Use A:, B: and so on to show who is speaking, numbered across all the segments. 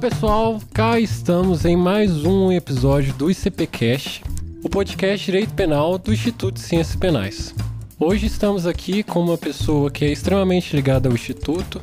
A: pessoal, cá estamos em mais um episódio do ICPcast, o podcast Direito Penal do Instituto de Ciências Penais. Hoje estamos aqui com uma pessoa que é extremamente ligada ao Instituto,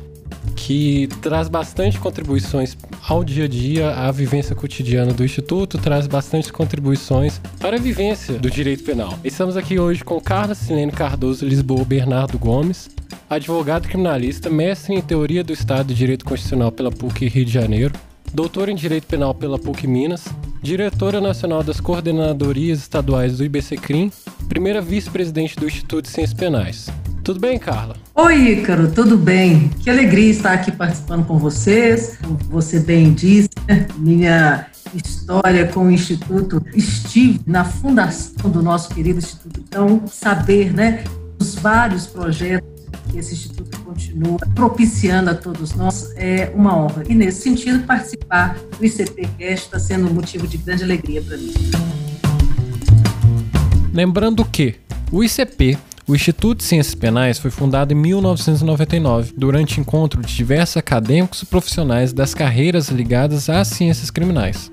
A: que traz bastante contribuições ao dia a dia, à vivência cotidiana do Instituto, traz bastante contribuições para a vivência do direito penal. Estamos aqui hoje com Carla Silene Cardoso Lisboa Bernardo Gomes, advogado criminalista, mestre em Teoria do Estado de Direito Constitucional pela PUC Rio de Janeiro, doutor em Direito Penal pela PUC Minas, diretora nacional das coordenadorias estaduais do IBCCRIM, primeira vice-presidente do Instituto de Ciências Penais. Tudo bem, Carla?
B: Oi, Ícaro, tudo bem? Que alegria estar aqui participando com vocês. Como você bem disse, né? minha história com o Instituto, estive na fundação do nosso querido Instituto. Então, saber, né, os vários projetos que esse Instituto continua propiciando a todos nós é uma honra. E, nesse sentido, participar do ICPcast está sendo um motivo de grande alegria para mim.
A: Lembrando que o ICP o Instituto de Ciências Penais foi fundado em 1999, durante encontro de diversos acadêmicos e profissionais das carreiras ligadas às ciências criminais.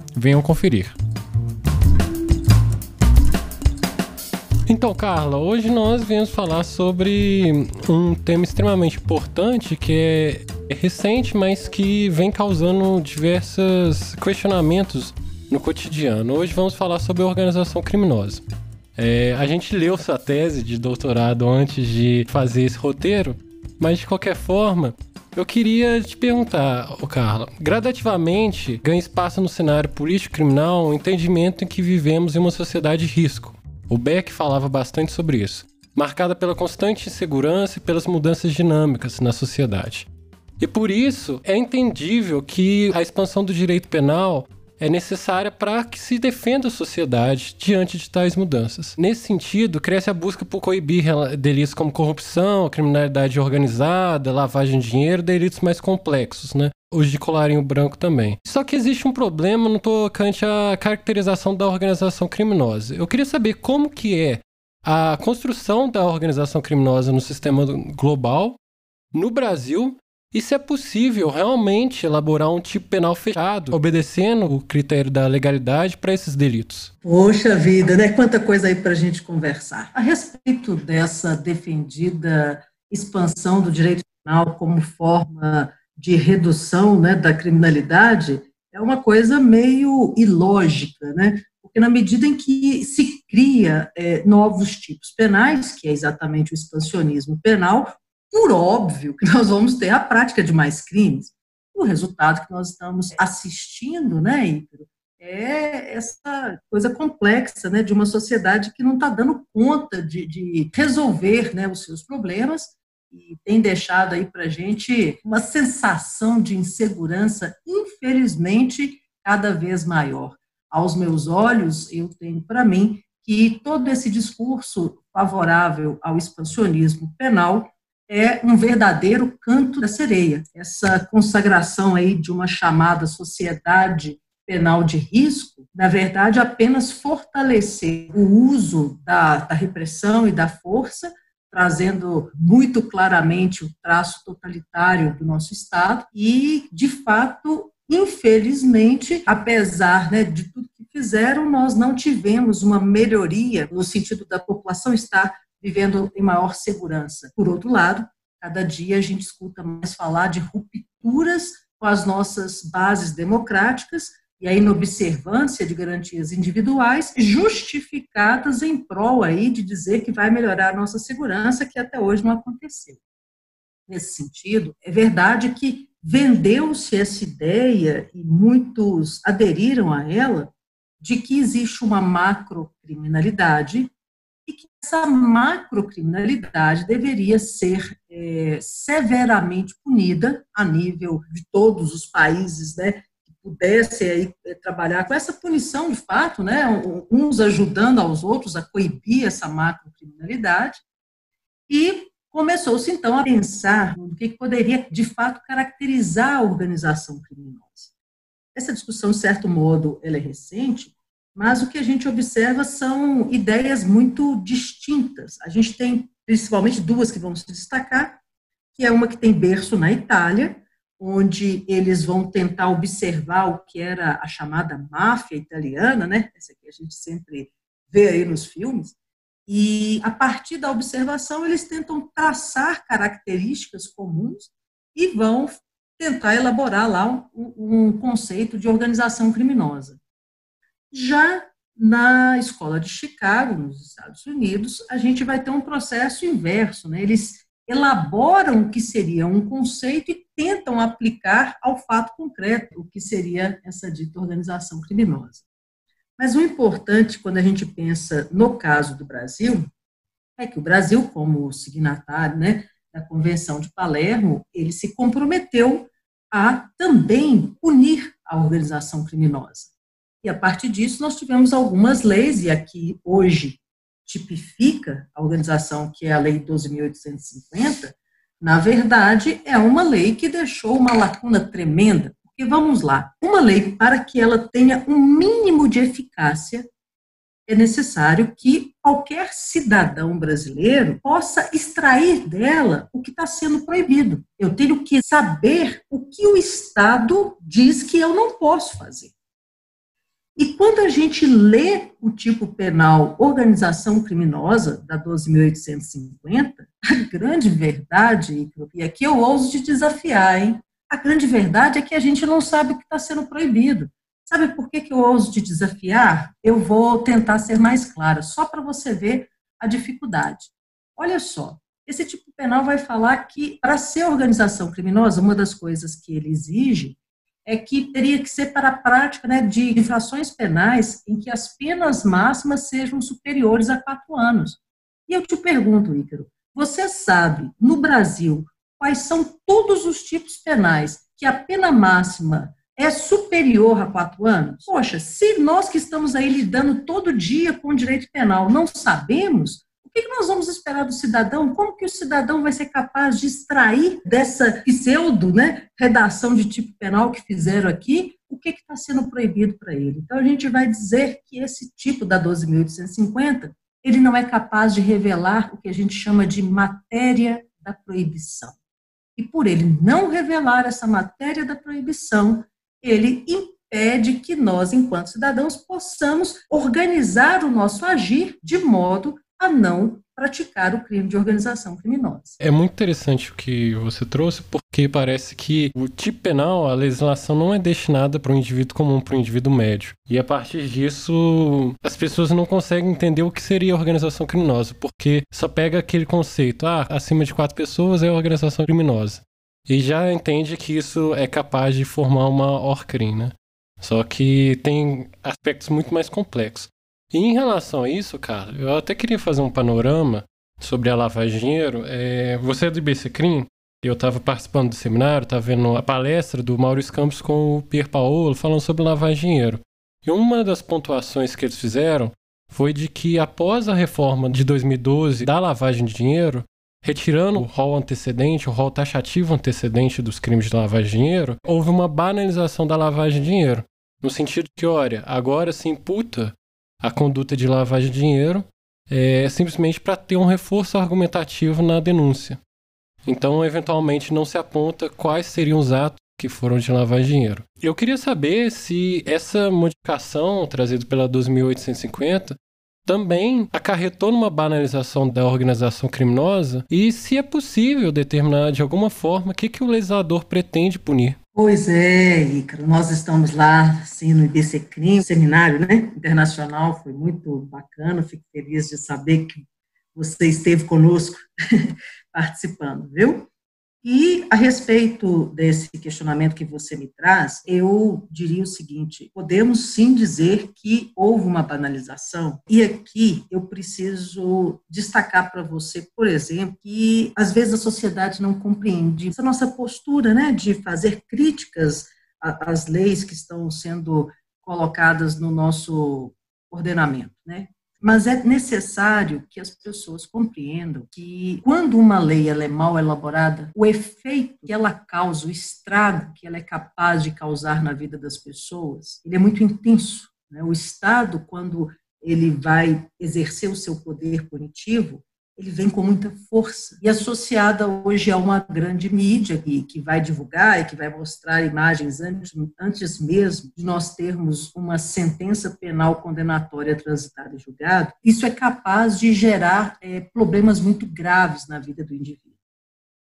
A: Venham conferir. Então, Carla, hoje nós viemos falar sobre um tema extremamente importante que é recente, mas que vem causando diversos questionamentos no cotidiano. Hoje vamos falar sobre organização criminosa. É, a gente leu sua tese de doutorado antes de fazer esse roteiro, mas de qualquer forma, eu queria te perguntar, oh Carla, gradativamente ganha espaço no cenário político criminal o entendimento em que vivemos em uma sociedade de risco. O Beck falava bastante sobre isso, marcada pela constante insegurança e pelas mudanças dinâmicas na sociedade. E por isso é entendível que a expansão do direito penal é necessária para que se defenda a sociedade diante de tais mudanças. Nesse sentido, cresce a busca por coibir delitos como corrupção, criminalidade organizada, lavagem de dinheiro, delitos mais complexos, né? Os de colarinho branco também. Só que existe um problema no tocante à caracterização da organização criminosa. Eu queria saber como que é a construção da organização criminosa no sistema global, no Brasil e se é possível realmente elaborar um tipo penal fechado, obedecendo o critério da legalidade para esses delitos?
B: Poxa vida, né? Quanta coisa aí para a gente conversar. A respeito dessa defendida expansão do direito penal como forma de redução né, da criminalidade, é uma coisa meio ilógica, né? Porque na medida em que se cria é, novos tipos penais, que é exatamente o expansionismo penal, por óbvio que nós vamos ter a prática de mais crimes. O resultado que nós estamos assistindo, né, Ícaro, é essa coisa complexa, né, de uma sociedade que não está dando conta de, de resolver, né, os seus problemas e tem deixado aí para a gente uma sensação de insegurança, infelizmente, cada vez maior. Aos meus olhos, eu tenho para mim que todo esse discurso favorável ao expansionismo penal é um verdadeiro canto da sereia. Essa consagração aí de uma chamada sociedade penal de risco, na verdade, apenas fortalecer o uso da, da repressão e da força, trazendo muito claramente o traço totalitário do nosso Estado e, de fato, infelizmente, apesar né, de tudo que fizeram, nós não tivemos uma melhoria no sentido da população estar vivendo em maior segurança. Por outro lado, cada dia a gente escuta mais falar de rupturas com as nossas bases democráticas, e a inobservância de garantias individuais justificadas em prol aí de dizer que vai melhorar a nossa segurança, que até hoje não aconteceu. Nesse sentido, é verdade que vendeu-se essa ideia e muitos aderiram a ela de que existe uma macrocriminalidade e que essa macrocriminalidade deveria ser é, severamente punida a nível de todos os países, né, que pudessem aí é, trabalhar com essa punição de fato, né, uns ajudando aos outros a coibir essa macrocriminalidade, e começou-se então a pensar no que poderia de fato caracterizar a organização criminosa. Essa discussão, de certo modo, ela é recente, mas o que a gente observa são ideias muito distintas. A gente tem principalmente duas que vão se destacar, que é uma que tem berço na Itália, onde eles vão tentar observar o que era a chamada máfia italiana, né? Essa que a gente sempre vê aí nos filmes. E a partir da observação, eles tentam traçar características comuns e vão tentar elaborar lá um, um conceito de organização criminosa. Já na escola de Chicago, nos Estados Unidos, a gente vai ter um processo inverso, né? Eles elaboram o que seria um conceito e tentam aplicar ao fato concreto o que seria essa dita organização criminosa. Mas o importante, quando a gente pensa no caso do Brasil, é que o Brasil, como signatário né, da Convenção de Palermo, ele se comprometeu a também punir a organização criminosa. E a partir disso, nós tivemos algumas leis, e aqui hoje tipifica a organização, que é a Lei 12.850, na verdade, é uma lei que deixou uma lacuna tremenda. Porque vamos lá, uma lei, para que ela tenha um mínimo de eficácia, é necessário que qualquer cidadão brasileiro possa extrair dela o que está sendo proibido. Eu tenho que saber o que o Estado diz que eu não posso fazer. E quando a gente lê o tipo penal organização criminosa da 12.850, a grande verdade, e aqui eu ouso te desafiar, hein? A grande verdade é que a gente não sabe o que está sendo proibido. Sabe por que, que eu ouso te desafiar? Eu vou tentar ser mais clara, só para você ver a dificuldade. Olha só, esse tipo penal vai falar que, para ser organização criminosa, uma das coisas que ele exige é que teria que ser para a prática né, de infrações penais em que as penas máximas sejam superiores a quatro anos. E eu te pergunto, Ícaro, você sabe, no Brasil, quais são todos os tipos penais que a pena máxima é superior a quatro anos? Poxa, se nós que estamos aí lidando todo dia com o direito penal não sabemos, o que nós vamos esperar do cidadão? Como que o cidadão vai ser capaz de extrair dessa pseudo né, redação de tipo penal que fizeram aqui o que está sendo proibido para ele? Então, a gente vai dizer que esse tipo da 12.850 ele não é capaz de revelar o que a gente chama de matéria da proibição. E por ele não revelar essa matéria da proibição, ele impede que nós, enquanto cidadãos, possamos organizar o nosso agir de modo a não praticar o crime de organização criminosa.
A: É muito interessante o que você trouxe, porque parece que o tipo penal, a legislação não é destinada para um indivíduo comum, para um indivíduo médio. E a partir disso, as pessoas não conseguem entender o que seria organização criminosa, porque só pega aquele conceito, ah, acima de quatro pessoas é organização criminosa. E já entende que isso é capaz de formar uma ORCRIM, né? Só que tem aspectos muito mais complexos. E em relação a isso, cara, eu até queria fazer um panorama sobre a lavagem de dinheiro. É, você é do IBCCRIM, eu estava participando do seminário, estava vendo a palestra do Maurício Campos com o Pier Paolo falando sobre lavagem de dinheiro. E uma das pontuações que eles fizeram foi de que após a reforma de 2012 da lavagem de dinheiro, retirando o rol antecedente, o rol taxativo antecedente dos crimes de lavagem de dinheiro, houve uma banalização da lavagem de dinheiro. No sentido que, olha, agora se imputa a conduta de lavagem de dinheiro é simplesmente para ter um reforço argumentativo na denúncia. Então, eventualmente, não se aponta quais seriam os atos que foram de lavagem de dinheiro. Eu queria saber se essa modificação trazida pela 12.850 também acarretou numa banalização da organização criminosa e se é possível determinar de alguma forma o que, que o legislador pretende punir.
B: Pois é, Ícaro, nós estamos lá, sim, no IBC CRIM, seminário né, internacional, foi muito bacana, fico feliz de saber que você esteve conosco participando, viu? E a respeito desse questionamento que você me traz, eu diria o seguinte: podemos sim dizer que houve uma banalização, e aqui eu preciso destacar para você, por exemplo, que às vezes a sociedade não compreende essa nossa postura né, de fazer críticas às leis que estão sendo colocadas no nosso ordenamento, né? Mas é necessário que as pessoas compreendam que quando uma lei é mal elaborada, o efeito que ela causa, o estrago que ela é capaz de causar na vida das pessoas, ele é muito intenso. Né? O Estado, quando ele vai exercer o seu poder punitivo, ele vem com muita força e associada hoje a uma grande mídia que, que vai divulgar e que vai mostrar imagens antes, antes mesmo de nós termos uma sentença penal condenatória transitada e julgada, isso é capaz de gerar é, problemas muito graves na vida do indivíduo.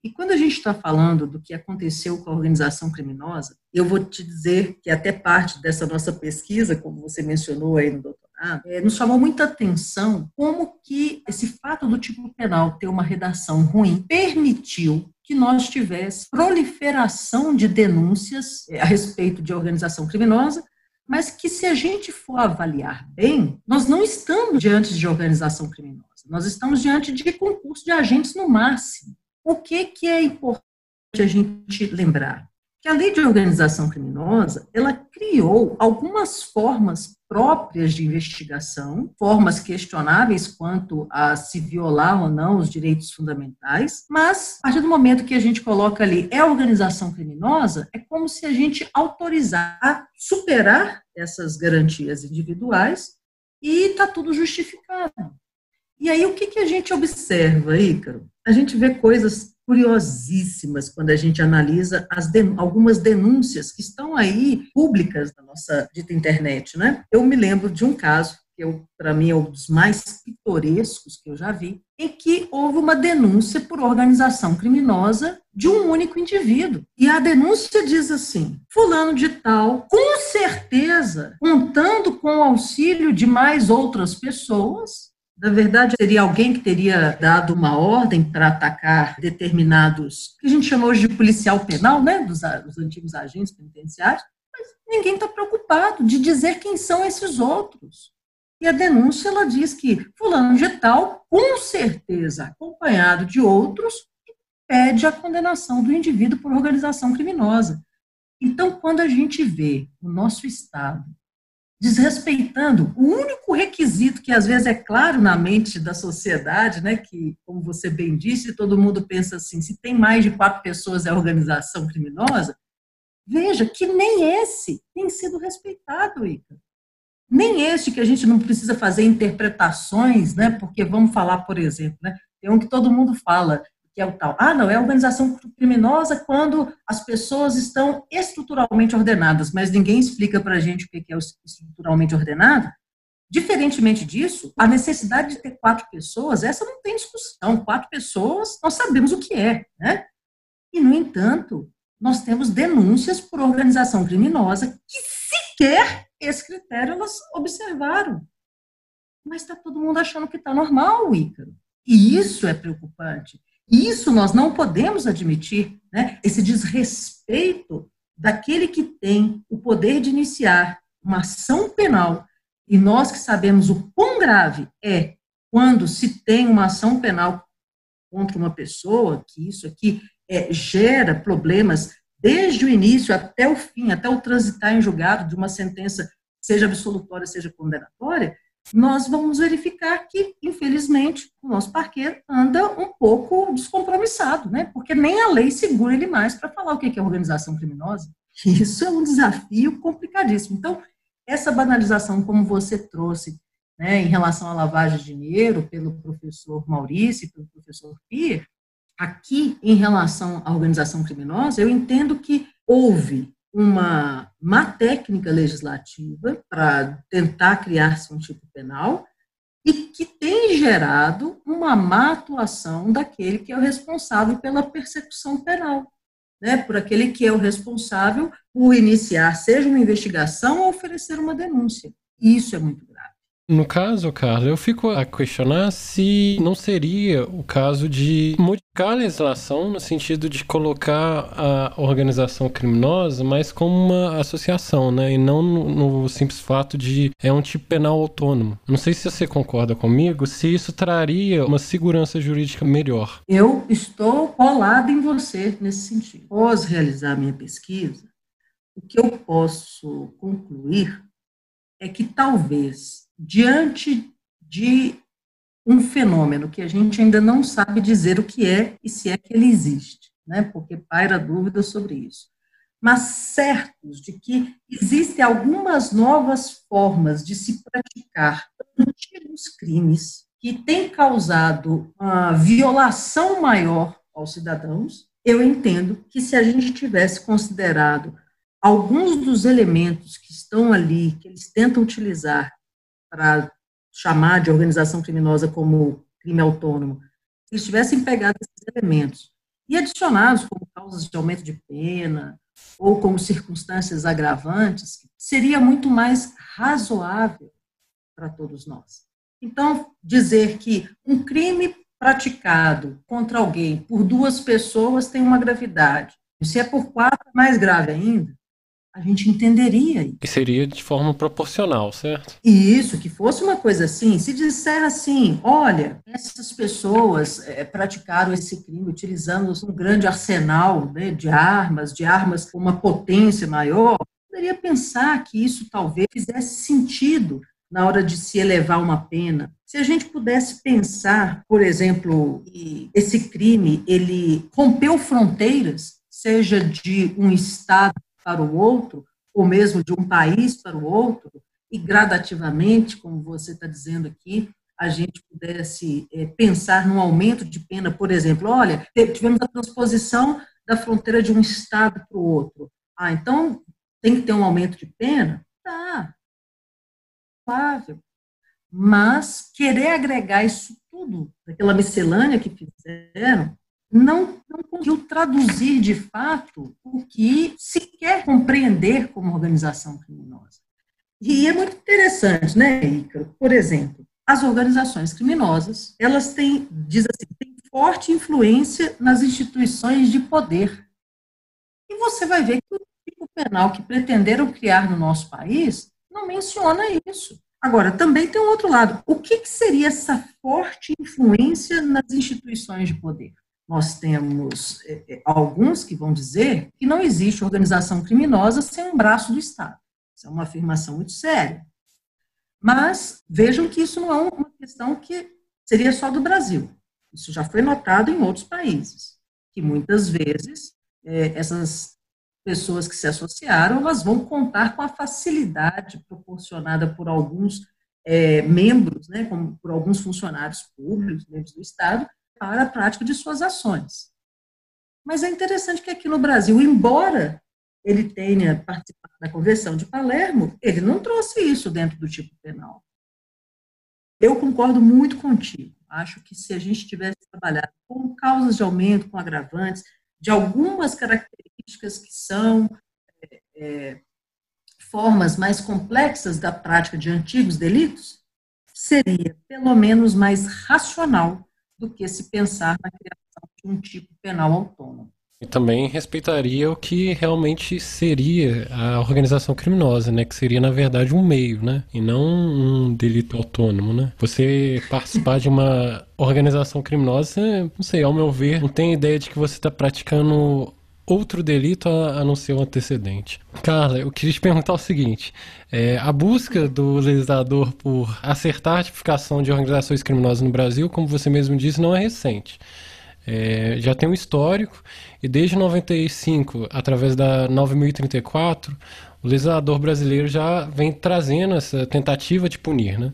B: E quando a gente está falando do que aconteceu com a organização criminosa, eu vou te dizer que até parte dessa nossa pesquisa, como você mencionou aí no doutorado, é, nos chamou muita atenção como que esse fato do tipo penal ter uma redação ruim permitiu que nós tivéssemos proliferação de denúncias é, a respeito de organização criminosa, mas que se a gente for avaliar bem, nós não estamos diante de organização criminosa, nós estamos diante de concurso de agentes no máximo. O que, que é importante a gente lembrar? Que a lei de organização criminosa, ela criou algumas formas próprias de investigação, formas questionáveis quanto a se violar ou não os direitos fundamentais, mas a partir do momento que a gente coloca ali é organização criminosa, é como se a gente autorizar superar essas garantias individuais e está tudo justificado. E aí o que, que a gente observa, Ícaro? A gente vê coisas curiosíssimas quando a gente analisa as algumas denúncias que estão aí públicas na nossa dita internet, né? Eu me lembro de um caso que para mim é um dos mais pitorescos que eu já vi, em que houve uma denúncia por organização criminosa de um único indivíduo. E a denúncia diz assim: fulano de tal, com certeza, contando com o auxílio de mais outras pessoas, na verdade, seria alguém que teria dado uma ordem para atacar determinados, que a gente chama hoje de policial penal, né, dos, dos antigos agentes penitenciários, mas ninguém está preocupado de dizer quem são esses outros. E a denúncia ela diz que fulano de tal, com certeza acompanhado de outros, pede a condenação do indivíduo por organização criminosa. Então, quando a gente vê o nosso Estado desrespeitando o único requisito que às vezes é claro na mente da sociedade, né, que, como você bem disse, todo mundo pensa assim, se tem mais de quatro pessoas é organização criminosa, veja que nem esse tem sido respeitado, Ica. Nem este que a gente não precisa fazer interpretações, né, porque vamos falar, por exemplo, né, tem um que todo mundo fala, que é o tal. Ah, não, é organização criminosa quando as pessoas estão estruturalmente ordenadas, mas ninguém explica para a gente o que é estruturalmente ordenado. Diferentemente disso, a necessidade de ter quatro pessoas, essa não tem discussão. Quatro pessoas, nós sabemos o que é, né? E, no entanto, nós temos denúncias por organização criminosa que sequer esse critério elas observaram. Mas está todo mundo achando que está normal, Ícaro. E isso é preocupante. Isso nós não podemos admitir, né? esse desrespeito daquele que tem o poder de iniciar uma ação penal, e nós que sabemos o quão grave é quando se tem uma ação penal contra uma pessoa, que isso aqui é, gera problemas desde o início até o fim, até o transitar em julgado de uma sentença, seja absolutória, seja condenatória, nós vamos verificar que, infelizmente, o nosso parqueiro anda um pouco descompromissado, né? porque nem a lei segura ele mais para falar o que é organização criminosa. Isso é um desafio complicadíssimo. Então, essa banalização, como você trouxe, né, em relação à lavagem de dinheiro, pelo professor Maurício e pelo professor Pierre, aqui, em relação à organização criminosa, eu entendo que houve uma má técnica legislativa para tentar criar-se um tipo penal e que tem gerado uma má atuação daquele que é o responsável pela persecução penal. né, por aquele que é o responsável por iniciar, seja uma investigação ou oferecer uma denúncia. Isso é muito.
A: No caso, Carlos, eu fico a questionar se não seria o caso de modificar a legislação no sentido de colocar a organização criminosa mais como uma associação, né? E não no, no simples fato de é um tipo penal autônomo. Não sei se você concorda comigo, se isso traria uma segurança jurídica melhor.
B: Eu estou colado em você nesse sentido. Após realizar minha pesquisa, o que eu posso concluir é que talvez diante de um fenômeno que a gente ainda não sabe dizer o que é e se é que ele existe, né? porque paira dúvida sobre isso. Mas certos de que existem algumas novas formas de se praticar antigos crimes que têm causado uma violação maior aos cidadãos, eu entendo que se a gente tivesse considerado alguns dos elementos que estão ali, que eles tentam utilizar para chamar de organização criminosa como crime autônomo, se eles tivessem pegado esses elementos e adicionados como causas de aumento de pena ou como circunstâncias agravantes, seria muito mais razoável para todos nós. Então, dizer que um crime praticado contra alguém por duas pessoas tem uma gravidade, se é por quatro, mais grave ainda, a gente entenderia.
A: Que seria de forma proporcional, certo?
B: E isso, que fosse uma coisa assim, se disser assim, olha, essas pessoas é, praticaram esse crime utilizando um grande arsenal né, de armas, de armas com uma potência maior, poderia pensar que isso talvez fizesse sentido na hora de se elevar uma pena. Se a gente pudesse pensar, por exemplo, que esse crime ele rompeu fronteiras, seja de um estado para o outro, ou mesmo de um país para o outro, e gradativamente, como você está dizendo aqui, a gente pudesse é, pensar num aumento de pena, por exemplo, olha, tivemos a transposição da fronteira de um estado para o outro. Ah, então tem que ter um aumento de pena? Tá. Suave. Mas querer agregar isso tudo, daquela miscelânea que fizeram, não, não conseguiu traduzir de fato o que se quer compreender como organização criminosa. E é muito interessante, né, Ícaro? Por exemplo, as organizações criminosas, elas têm, diz assim, têm forte influência nas instituições de poder. E você vai ver que o tipo penal que pretenderam criar no nosso país não menciona isso. Agora, também tem um outro lado. O que, que seria essa forte influência nas instituições de poder? Nós temos é, é, alguns que vão dizer que não existe organização criminosa sem um braço do Estado. Isso é uma afirmação muito séria. Mas vejam que isso não é uma questão que seria só do Brasil. Isso já foi notado em outros países, que muitas vezes é, essas pessoas que se associaram, elas vão contar com a facilidade proporcionada por alguns membros, né, como por alguns funcionários públicos, membros do Estado, para a prática de suas ações. Mas é interessante que aqui no Brasil, embora ele tenha participado da Convenção de Palermo, ele não trouxe isso dentro do tipo penal. Eu concordo muito contigo. Acho que se a gente tivesse trabalhado com causas de aumento, com agravantes, de algumas características que são é, é, formas mais complexas da prática de antigos delitos, seria pelo menos mais racional do que se pensar na criação de um tipo penal autônomo.
A: E também respeitaria o que realmente seria a organização criminosa, né? Que seria, na verdade, um meio, né? E não um delito autônomo, né? Você participar de uma organização criminosa, não sei, ao meu ver, não tem ideia de que você está praticando outro delito a, a, não ser o antecedente. Carla, eu queria te perguntar o seguinte: é, a busca do legislador por acertar a tipificação de organizações criminosas no Brasil, como você mesmo disse, não é recente. É, já tem um histórico e desde 95, através da 9034, o legislador brasileiro já vem trazendo essa tentativa de punir, né?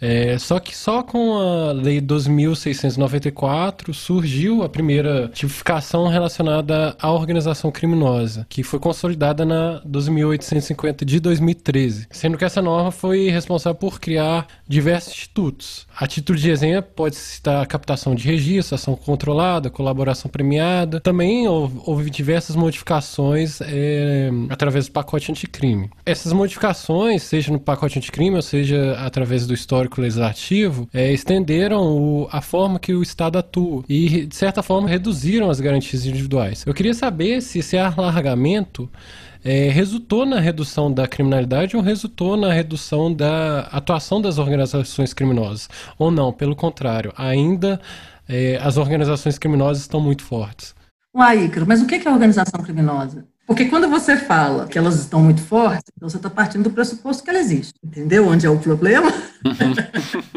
A: É, só que só com a Lei 2.694 surgiu a primeira tipificação relacionada à organização criminosa, que foi consolidada na 2.850 de 2013, sendo que essa norma foi responsável por criar diversos institutos. A título de exemplo, pode citar a captação de registro, ação controlada, colaboração premiada. Também houve, diversas modificações é, através do pacote anticrime. Essas modificações, seja no pacote anticrime, ou seja através do legislativo, é, estenderam o, a forma que o Estado atua e, de certa forma, reduziram as garantias individuais. Eu queria saber se esse alargamento é, resultou na redução da criminalidade ou resultou na redução da atuação das organizações criminosas? Ou não, pelo contrário, ainda é, as organizações criminosas estão muito fortes.
B: Uai, Ícaro, mas o que é organização criminosa? Porque quando você fala que elas estão muito fortes, então você está partindo do pressuposto que ela existe. Entendeu onde é o problema? Uhum.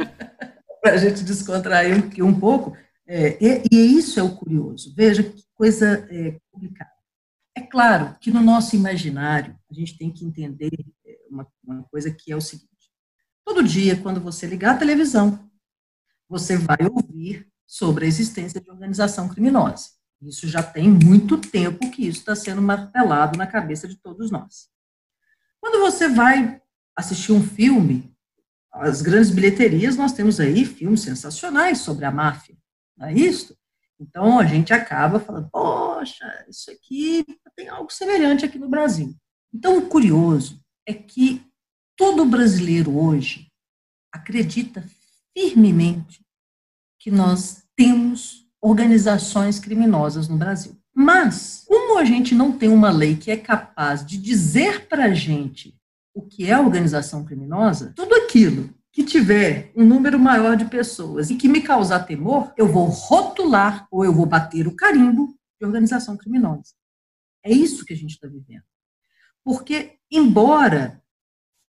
B: Para a gente descontrair um, um pouco. É, e, e, isso é o curioso. Veja que coisa é, complicada. É claro que no nosso imaginário, a gente tem que entender é, uma, uma coisa que é o seguinte: todo dia, quando você ligar a televisão, você vai ouvir sobre a existência de organização criminosa. Isso já tem muito tempo que isso está sendo martelado na cabeça de todos nós. Quando você vai assistir um filme, as grandes bilheterias, nós temos aí filmes sensacionais sobre a máfia, não é isso? Então, a gente acaba falando, poxa, isso aqui tem algo semelhante aqui no Brasil. Então, o curioso é que todo brasileiro hoje acredita firmemente que nós temos organizações criminosas no Brasil. Mas, como a gente não tem uma lei que é capaz de dizer para a gente o que é organização criminosa, tudo aquilo que tiver um número maior de pessoas e que me causar temor, eu vou rotular ou eu vou bater o carimbo de organização criminosa. É isso que a gente está vivendo. Porque, embora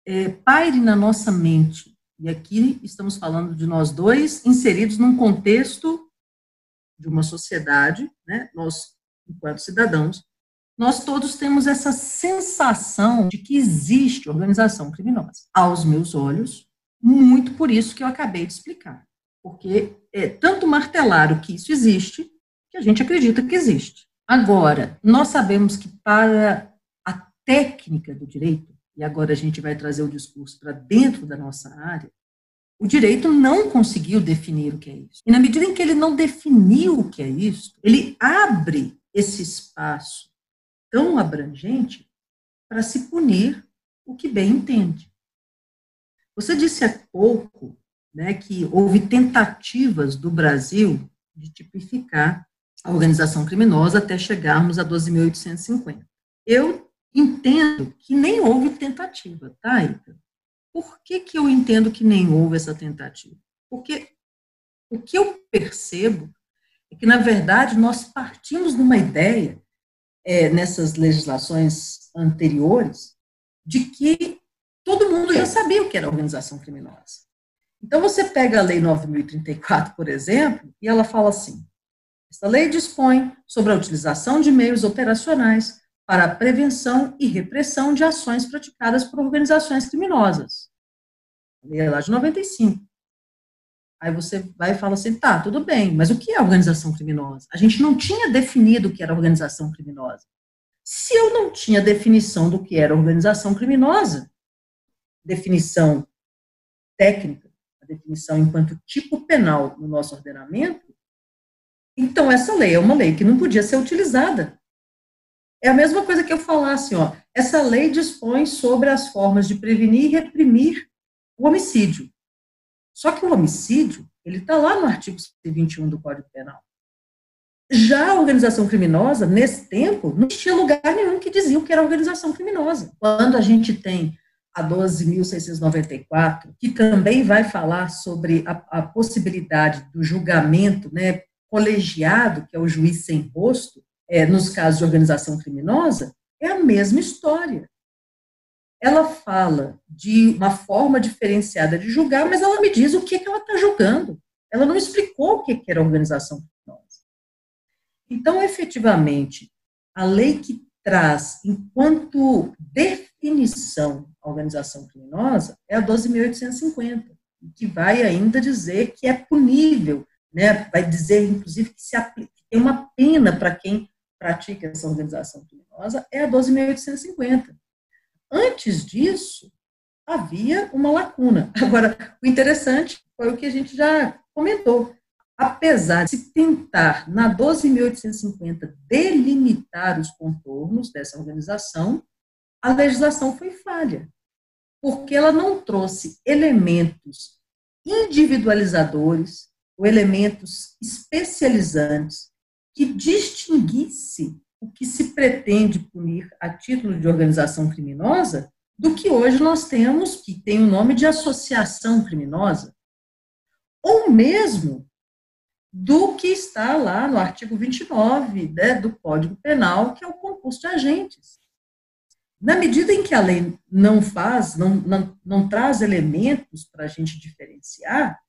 B: é, paire na nossa mente, e aqui estamos falando de nós dois inseridos num contexto de uma sociedade, né, nós, enquanto cidadãos, nós todos temos essa sensação de que existe organização criminosa. Aos meus olhos, muito por isso que eu acabei de explicar. Porque é tanto martelar o que isso existe, que a gente acredita que existe. Agora, nós sabemos que para a técnica do direito, e agora a gente vai trazer o discurso para dentro da nossa área, o direito não conseguiu definir o que é isso. E na medida em que ele não definiu o que é isso, ele abre esse espaço tão abrangente para se punir o que bem entende. Você disse há pouco né, que houve tentativas do Brasil de tipificar a organização criminosa até chegarmos a 12.850. Eu entendo que nem houve tentativa, tá, Ita? Por que, que eu entendo que nem houve essa tentativa? Porque o que eu percebo é que, na verdade, nós partimos de uma ideia, é, nessas legislações anteriores, de que todo mundo já sabia o que era organização criminosa. Então, você pega a Lei 9.034, por exemplo, e ela fala assim: esta lei dispõe sobre a utilização de meios operacionais para a prevenção e repressão de ações praticadas por organizações criminosas. Lei é lá de 95. Aí você vai e fala assim, tá, tudo bem, mas o que é organização criminosa? A gente não tinha definido o que era organização criminosa. Se eu não tinha definição do que era organização criminosa, definição técnica, a definição enquanto tipo penal no nosso ordenamento, então essa lei é uma lei que não podia ser utilizada é a mesma coisa que eu falasse, ó, essa lei dispõe sobre as formas de prevenir e reprimir o homicídio. Só que o homicídio, ele está lá no artigo 121 do Código Penal. Já a organização criminosa, nesse tempo, não tinha lugar nenhum que dizia o que era organização criminosa. Quando a gente tem a 12.694, que também vai falar sobre a, a possibilidade do julgamento né, colegiado, que é o juiz sem rosto, é, nos casos de organização criminosa, é a mesma história. Ela fala de uma forma diferenciada de julgar, mas ela me diz o que, que ela está julgando. Ela não explicou o que, que era organização criminosa. Então, efetivamente, a lei que traz, enquanto definição, a organização criminosa é a 12.850. que vai ainda dizer que é punível, né? vai dizer, inclusive, que, se aplica, que tem uma pena para quem pratica essa organização criminosa, é a 12.850. Antes disso, havia uma lacuna. Agora, o interessante foi o que a gente já comentou. Apesar de se tentar, na 12.850, delimitar os contornos dessa organização, a legislação foi falha, porque ela não trouxe elementos individualizadores ou elementos especializantes que distinguisse o que se pretende punir a título de organização criminosa do que hoje nós temos, que tem o nome de associação criminosa, ou mesmo do que está lá no artigo 29 né, do Código Penal, que é o concurso de agentes. Na medida em que a lei não faz, não, não, não traz elementos para a gente diferenciar,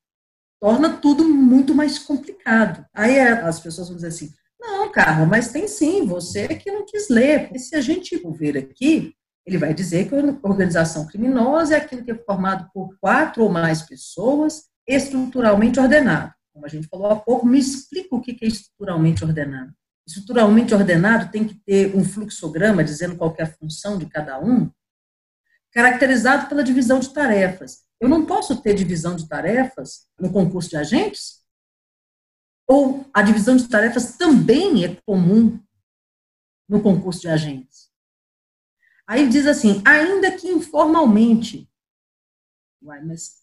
B: torna tudo muito mais complicado. Aí é, as pessoas vão dizer assim: não, Carla, mas tem sim, você que não quis ler. Porque se a gente ver aqui, ele vai dizer que a organização criminosa é aquilo que é formado por quatro ou mais pessoas, estruturalmente ordenado. Como a gente falou há pouco, me explica o que é estruturalmente ordenado estruturalmente ordenado tem que ter um fluxograma dizendo qual é a função de cada um, caracterizado pela divisão de tarefas. Eu não posso ter divisão de tarefas no concurso de agentes? Ou a divisão de tarefas também é comum no concurso de agentes? Aí diz assim, ainda que informalmente. Uai, mas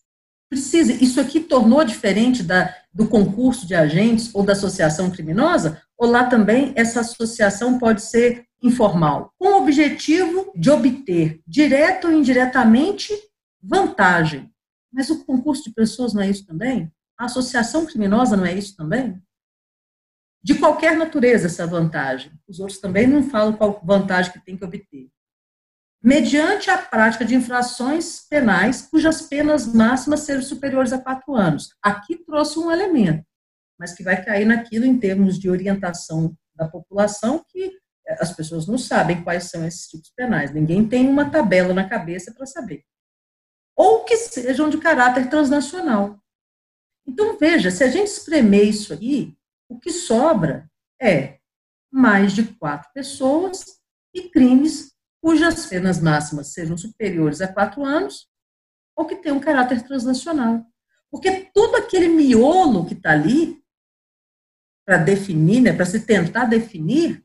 B: precisa, isso aqui tornou diferente da, do concurso de agentes ou da associação criminosa? ou lá também essa associação pode ser informal, com o objetivo de obter, direto ou indiretamente, vantagem. Mas o concurso de pessoas não é isso também? A associação criminosa não é isso também? De qualquer natureza essa vantagem. Os outros também não falam qual vantagem que tem que obter. Mediante a prática de infrações penais cujas penas máximas sejam superiores a quatro anos. Aqui trouxe um elemento mas que vai cair naquilo em termos de orientação da população que eh, as pessoas não sabem quais são esses tipos penais. Ninguém tem uma tabela na cabeça para saber. Ou que sejam de caráter transnacional. Então, veja, se a gente espremer isso aí, o que sobra é mais de quatro pessoas e crimes cujas penas máximas sejam superiores a quatro anos ou que tenham caráter transnacional. Porque tudo aquele miolo que está ali para definir, né, para se tentar definir,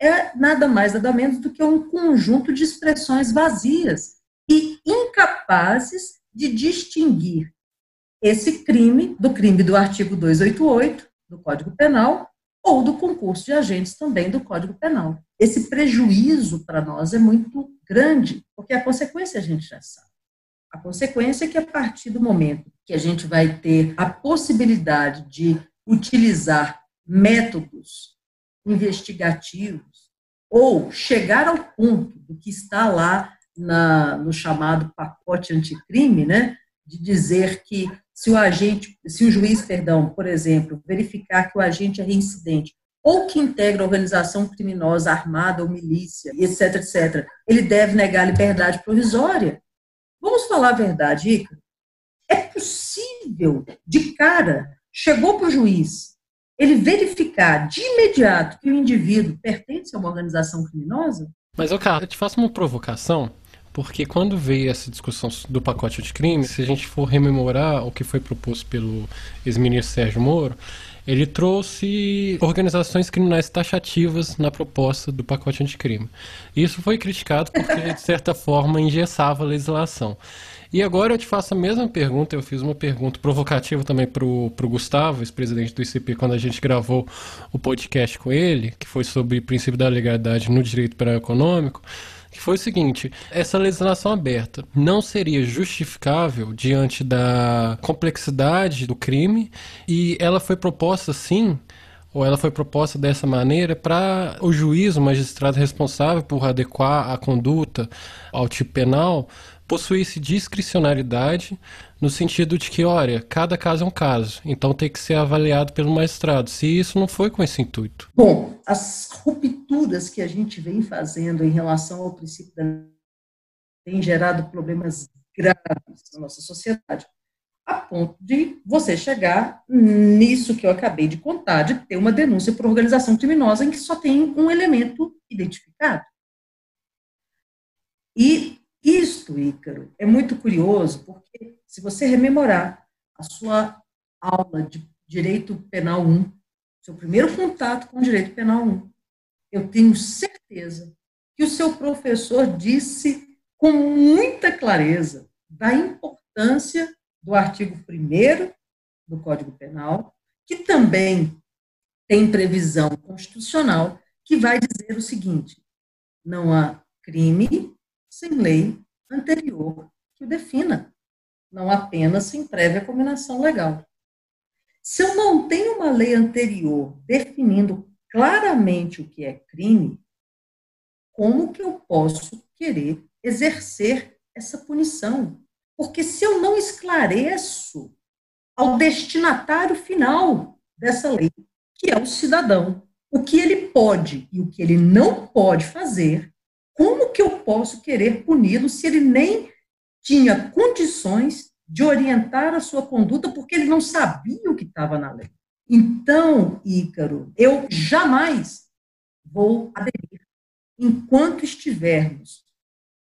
B: é nada mais, nada menos do que um conjunto de expressões vazias e incapazes de distinguir esse crime do crime do artigo 288 do Código Penal ou do concurso de agentes também do Código Penal. Esse prejuízo para nós é muito grande, porque a consequência a gente já sabe. A consequência é que a partir do momento que a gente vai ter a possibilidade de utilizar métodos investigativos ou chegar ao ponto do que está lá na, no chamado pacote anticrime, né, de dizer que se o agente, se o juiz, perdão, por exemplo, verificar que o agente é reincidente ou que integra organização criminosa armada ou milícia, etc, etc, ele deve negar liberdade provisória. Vamos falar a verdade, Ica? É possível, de cara, chegou para o juiz, ele verificar de imediato que o indivíduo pertence a uma organização criminosa?
A: Mas, ô Carlos, eu te faço uma provocação, porque quando veio essa discussão do pacote de crime, se a gente for rememorar o que foi proposto pelo ex-ministro Sérgio Moro, ele trouxe organizações criminais taxativas na proposta do pacote anticrime. Isso foi criticado porque, de certa forma, engessava a legislação. E agora eu te faço a mesma pergunta, eu fiz uma pergunta provocativa também para o Gustavo, ex-presidente do ICP, quando a gente gravou o podcast com ele, que foi sobre o princípio da legalidade no direito penal econômico, que foi o seguinte: essa legislação aberta não seria justificável diante da complexidade do crime e ela foi proposta sim ou ela foi proposta dessa maneira para o juiz, o magistrado responsável por adequar a conduta ao tipo penal, possuísse discricionariedade no sentido de que, olha, cada caso é um caso, então tem que ser avaliado pelo magistrado, se isso não foi com esse intuito.
B: Bom, as rupturas que a gente vem fazendo em relação ao princípio da têm gerado problemas graves na nossa sociedade. a ponto de você chegar nisso que eu acabei de contar, de ter uma denúncia por organização criminosa em que só tem um elemento identificado. E isto, Ícaro, é muito curioso, porque se você rememorar a sua aula de Direito Penal 1, seu primeiro contato com o Direito Penal 1, eu tenho certeza que o seu professor disse com muita clareza da importância do artigo 1 do Código Penal, que também tem previsão constitucional que vai dizer o seguinte: não há crime sem lei anterior que o defina, não apenas sem prévia combinação legal. Se eu não tenho uma lei anterior definindo claramente o que é crime, como que eu posso querer exercer essa punição? Porque se eu não esclareço ao destinatário final dessa lei, que é o cidadão, o que ele pode e o que ele não pode fazer, como que eu posso querer puni-lo se ele nem tinha condições de orientar a sua conduta porque ele não sabia o que estava na lei? Então, Ícaro, eu jamais vou aderir enquanto estivermos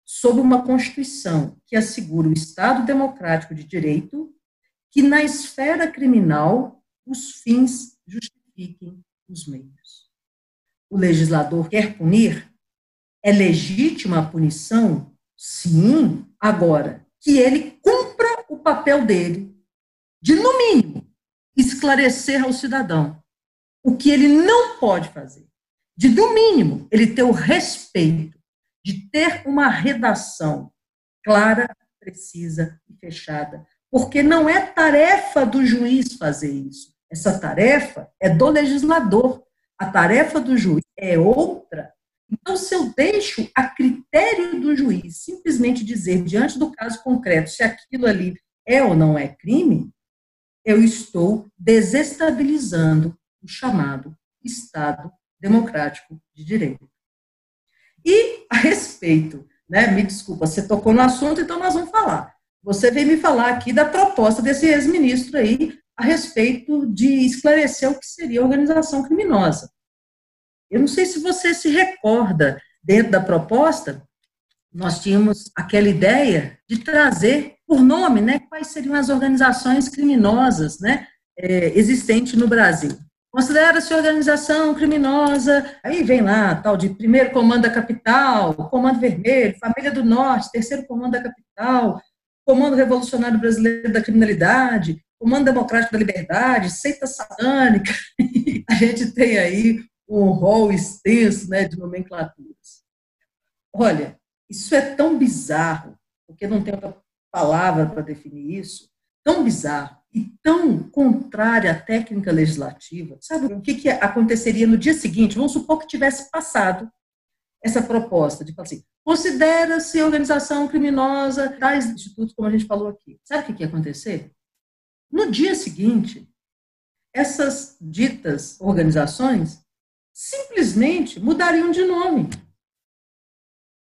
B: sob uma Constituição que assegura o Estado democrático de direito, que na esfera criminal os fins justifiquem os meios. O legislador quer punir? É legítima a punição? Sim. Agora, que ele cumpra o papel dele, de, no mínimo, esclarecer ao cidadão o que ele não pode fazer, de, no mínimo, ele ter o respeito de ter uma redação clara, precisa e fechada, porque não é tarefa do juiz fazer isso. Essa tarefa é do legislador. A tarefa do juiz é outra. Então, se eu deixo a critério do juiz simplesmente dizer, diante do caso concreto, se aquilo ali é ou não é crime, eu estou desestabilizando o chamado Estado democrático de direito. E a respeito, né, me desculpa, você tocou no assunto, então nós vamos falar. Você veio me falar aqui da proposta desse ex-ministro aí a respeito de esclarecer o que seria organização criminosa. Eu não sei se você se recorda, dentro da proposta, nós tínhamos aquela ideia de trazer por nome, né, quais seriam as organizações criminosas, né, é, existentes no Brasil. Considera-se organização criminosa, aí vem lá, tal de primeiro comando da capital, comando vermelho, família do norte, terceiro comando da capital, comando revolucionário brasileiro da criminalidade, comando democrático da liberdade, seita satânica, a gente tem aí um rol extenso né, de nomenclaturas. Olha, isso é tão bizarro, porque não tem outra palavra para definir isso, tão bizarro, e tão contrária à técnica legislativa, sabe o que, que aconteceria no dia seguinte? Vamos supor que tivesse passado essa proposta de falar assim, considera-se organização criminosa tais institutos, como a gente falou aqui. Sabe o que, que ia acontecer? No dia seguinte, essas ditas organizações simplesmente mudariam de nome.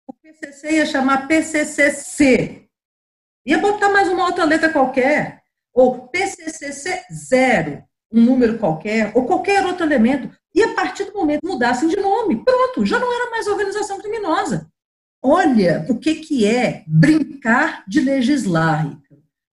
B: O PCC ia chamar PCCC. Ia botar mais uma outra letra qualquer ou PCCC zero, um número qualquer, ou qualquer outro elemento, e a partir do momento mudassem de nome, pronto, já não era mais organização criminosa. Olha o que, que é brincar de legislar.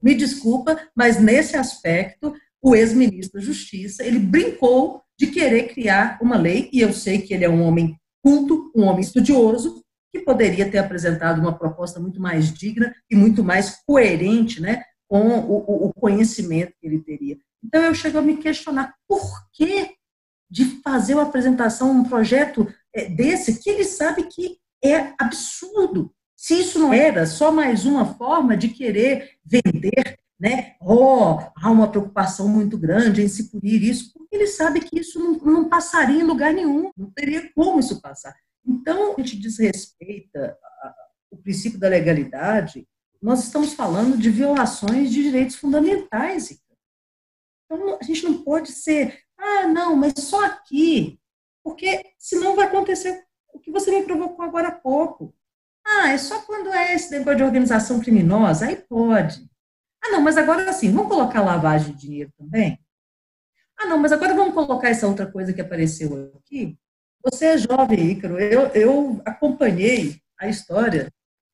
B: Me desculpa, mas nesse aspecto, o ex-ministro da Justiça, ele brincou de querer criar uma lei, e eu sei que ele é um homem culto, um homem estudioso, que poderia ter apresentado uma proposta muito mais digna e muito mais coerente, né, com o, o conhecimento que ele teria. Então, eu chego a me questionar por que de fazer uma apresentação, um projeto é, desse, que ele sabe que é absurdo. Se isso não era só mais uma forma de querer vender, né? Oh, há uma preocupação muito grande em se punir isso, porque ele sabe que isso não, não passaria em lugar nenhum, não teria como isso passar. Então, a gente desrespeita o princípio da legalidade nós estamos falando de violações de direitos fundamentais. Então, a gente não pode ser, ah, não, mas só aqui, porque senão vai acontecer o que você me provocou agora há pouco. Ah, é só quando é esse negócio de organização criminosa, aí pode. Ah, não, mas agora assim, vamos colocar lavagem de dinheiro também? Ah, não, mas agora vamos colocar essa outra coisa que apareceu aqui. Você é jovem, Ícaro. Eu, eu acompanhei a história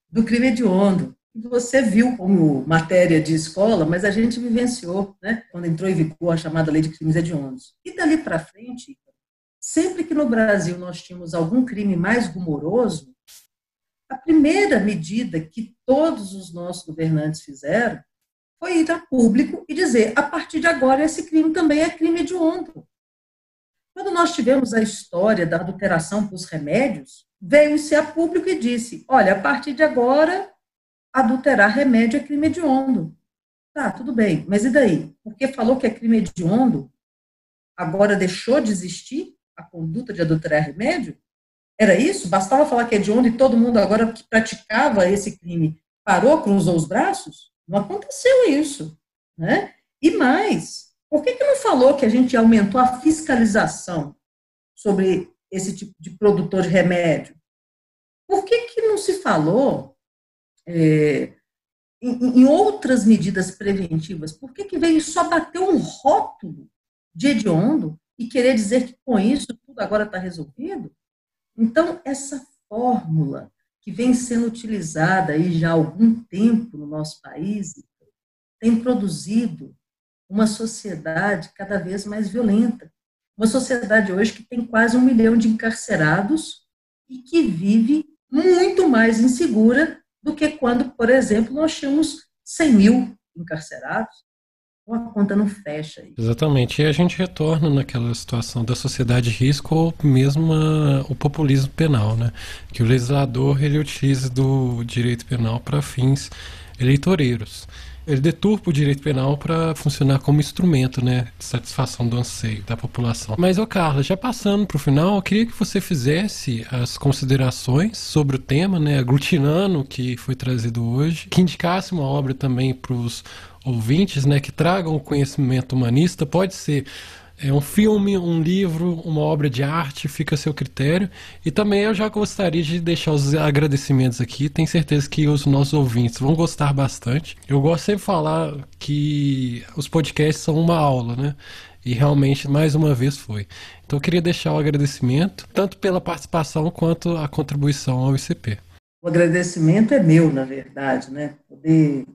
B: do crime hediondo. Você viu como matéria de escola, mas a gente vivenciou, né, quando entrou em vigor a chamada Lei de Crimes Hediondos. E dali para frente, sempre que no Brasil nós tínhamos algum crime mais rumoroso, a primeira medida que todos os nossos governantes fizeram foi ir a público e dizer: a partir de agora, esse crime também é crime hediondo. Quando nós tivemos a história da adulteração para os remédios, veio-se a público e disse: olha, a partir de agora, adulterar remédio é crime hediondo. Tá, tudo bem, mas e daí? Porque falou que é crime hediondo, agora deixou de existir a conduta de adulterar remédio? Era isso? Bastava falar que é hediondo e todo mundo agora que praticava esse crime parou, cruzou os braços? Não aconteceu isso. Né? E mais, por que, que não falou que a gente aumentou a fiscalização sobre esse tipo de produtor de remédio? Por que, que não se falou é, em, em, outras medidas preventivas? Por que, que veio só bater um rótulo de hediondo e querer dizer que com isso tudo agora está resolvido? Então, essa fórmula que vem sendo utilizada aí já há algum tempo no nosso país, tem produzido uma sociedade cada vez mais violenta. Uma sociedade hoje que tem quase um milhão de encarcerados e que vive muito mais insegura do que quando, por exemplo, nós tínhamos 100 mil encarcerados a conta não fecha.
A: Exatamente. E a gente retorna naquela situação da sociedade de risco ou mesmo a, o populismo penal, né? Que o legislador ele utiliza do direito penal para fins eleitoreiros. Ele deturpa o direito penal para funcionar como instrumento, né, de satisfação do anseio da população. Mas, ô Carla, já passando para o final, eu queria que você fizesse as considerações sobre o tema, né, aglutinando o que foi trazido hoje, que indicasse uma obra também para os ouvintes, né, que tragam conhecimento humanista, pode ser é um filme, um livro, uma obra de arte, fica a seu critério. E também eu já gostaria de deixar os agradecimentos aqui. Tenho certeza que os nossos ouvintes vão gostar bastante. Eu gosto sempre de falar que os podcasts são uma aula, né? E realmente, mais uma vez, foi. Então, eu queria deixar o agradecimento, tanto pela participação quanto a contribuição ao ICP.
B: O agradecimento é meu, na verdade, né? Poder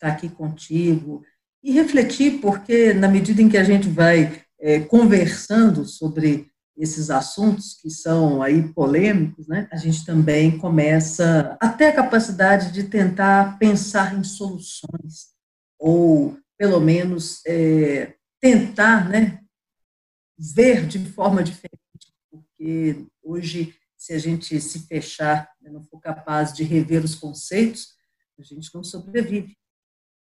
B: estar aqui contigo e refletir, porque na medida em que a gente vai é, conversando sobre esses assuntos que são aí polêmicos, né, a gente também começa a ter a capacidade de tentar pensar em soluções, ou pelo menos é, tentar né, ver de forma diferente, porque hoje, se a gente se fechar, né, não for capaz de rever os conceitos, a gente não sobrevive.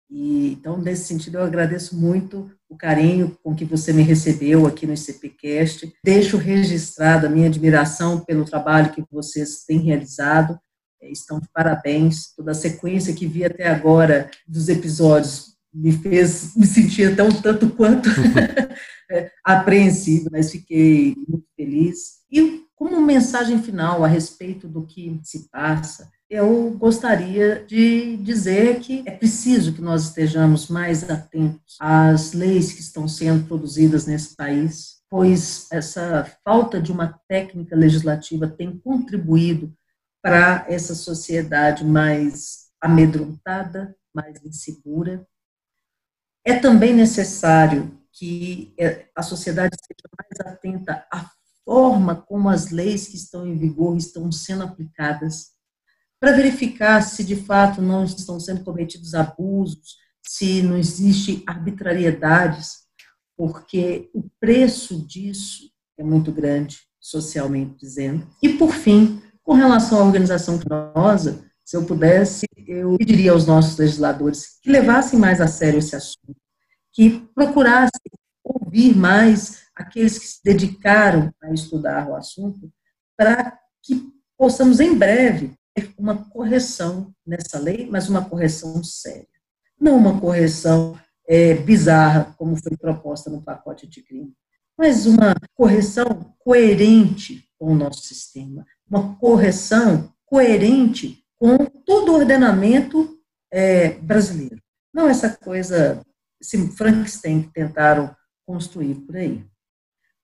B: E, então, nesse sentido, eu agradeço muito o carinho com que você me recebeu aqui no ICPcast. Deixo registrado a minha admiração pelo trabalho que vocês têm realizado. É, estão de parabéns. Toda a sequência que vi até agora dos episódios me fez me sentir até um tanto quanto é, apreensivo, mas fiquei muito feliz. E como mensagem final a respeito do que se passa, eu gostaria de dizer que é preciso que nós estejamos mais atentos às leis que estão sendo produzidas nesse país, pois essa falta de uma técnica legislativa tem contribuído para essa sociedade mais amedrontada, mais insegura. É também necessário que a sociedade seja mais atenta à forma como as leis que estão em vigor estão sendo aplicadas para verificar se de fato não estão sendo cometidos abusos, se não existe arbitrariedades, porque o preço disso é muito grande, socialmente dizendo. E, por fim, com relação à organização criminosa, se eu pudesse, eu pediria aos nossos legisladores que levassem mais a sério esse assunto, que procurassem ouvir mais aqueles que se dedicaram a estudar o assunto, para que possamos, em breve, uma correção nessa lei, mas uma correção séria. Não uma correção é, bizarra, como foi proposta no pacote de crime, mas uma correção coerente com o nosso sistema, uma correção coerente com todo o ordenamento é, brasileiro. não essa coisa, esse Frankenstein que tentaram construir por aí.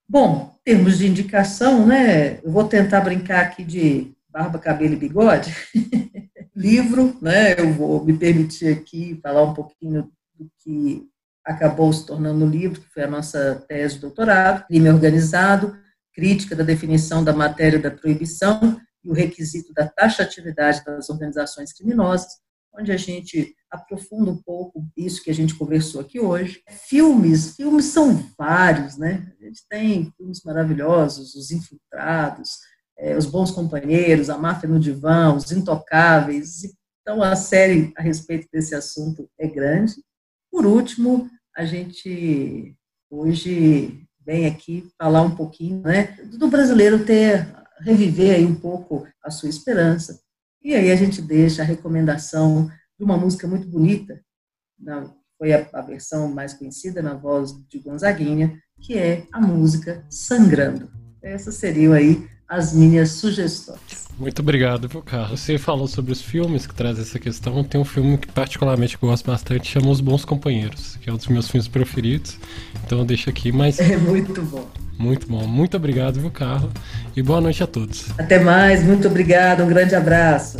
B: Bom, termos de indicação, né? Eu vou tentar brincar aqui de barba, cabelo e bigode. Livro, né? Eu vou me permitir aqui falar um pouquinho do que acabou se tornando o livro, que foi a nossa tese de doutorado, crime organizado, crítica da definição da matéria da proibição e o requisito da taxatividade das organizações criminosas, onde a gente aprofunda um pouco isso que a gente conversou aqui hoje. Filmes, filmes são vários, né? A gente tem filmes maravilhosos, Os Infiltrados, é, Os Bons Companheiros, A Máfia no Divã, Os Intocáveis. Então, a série a respeito desse assunto é grande. Por último, a gente hoje vem aqui falar um pouquinho né, do brasileiro ter, reviver aí um pouco a sua esperança. E aí a gente deixa a recomendação de uma música muito bonita, na, foi a, a versão mais conhecida na voz de Gonzaguinha, que é a música Sangrando. Essas seriam aí as minhas sugestões.
A: Muito obrigado, viu, Carlos? Você falou sobre os filmes que traz essa questão. Tem um filme que particularmente gosto bastante, chama Os Bons Companheiros, que é um dos meus filmes preferidos. Então eu deixo aqui, mas...
B: É muito bom.
A: Muito bom. Muito obrigado, viu, Carlos? E boa noite a todos.
B: Até mais. Muito obrigado. Um grande abraço.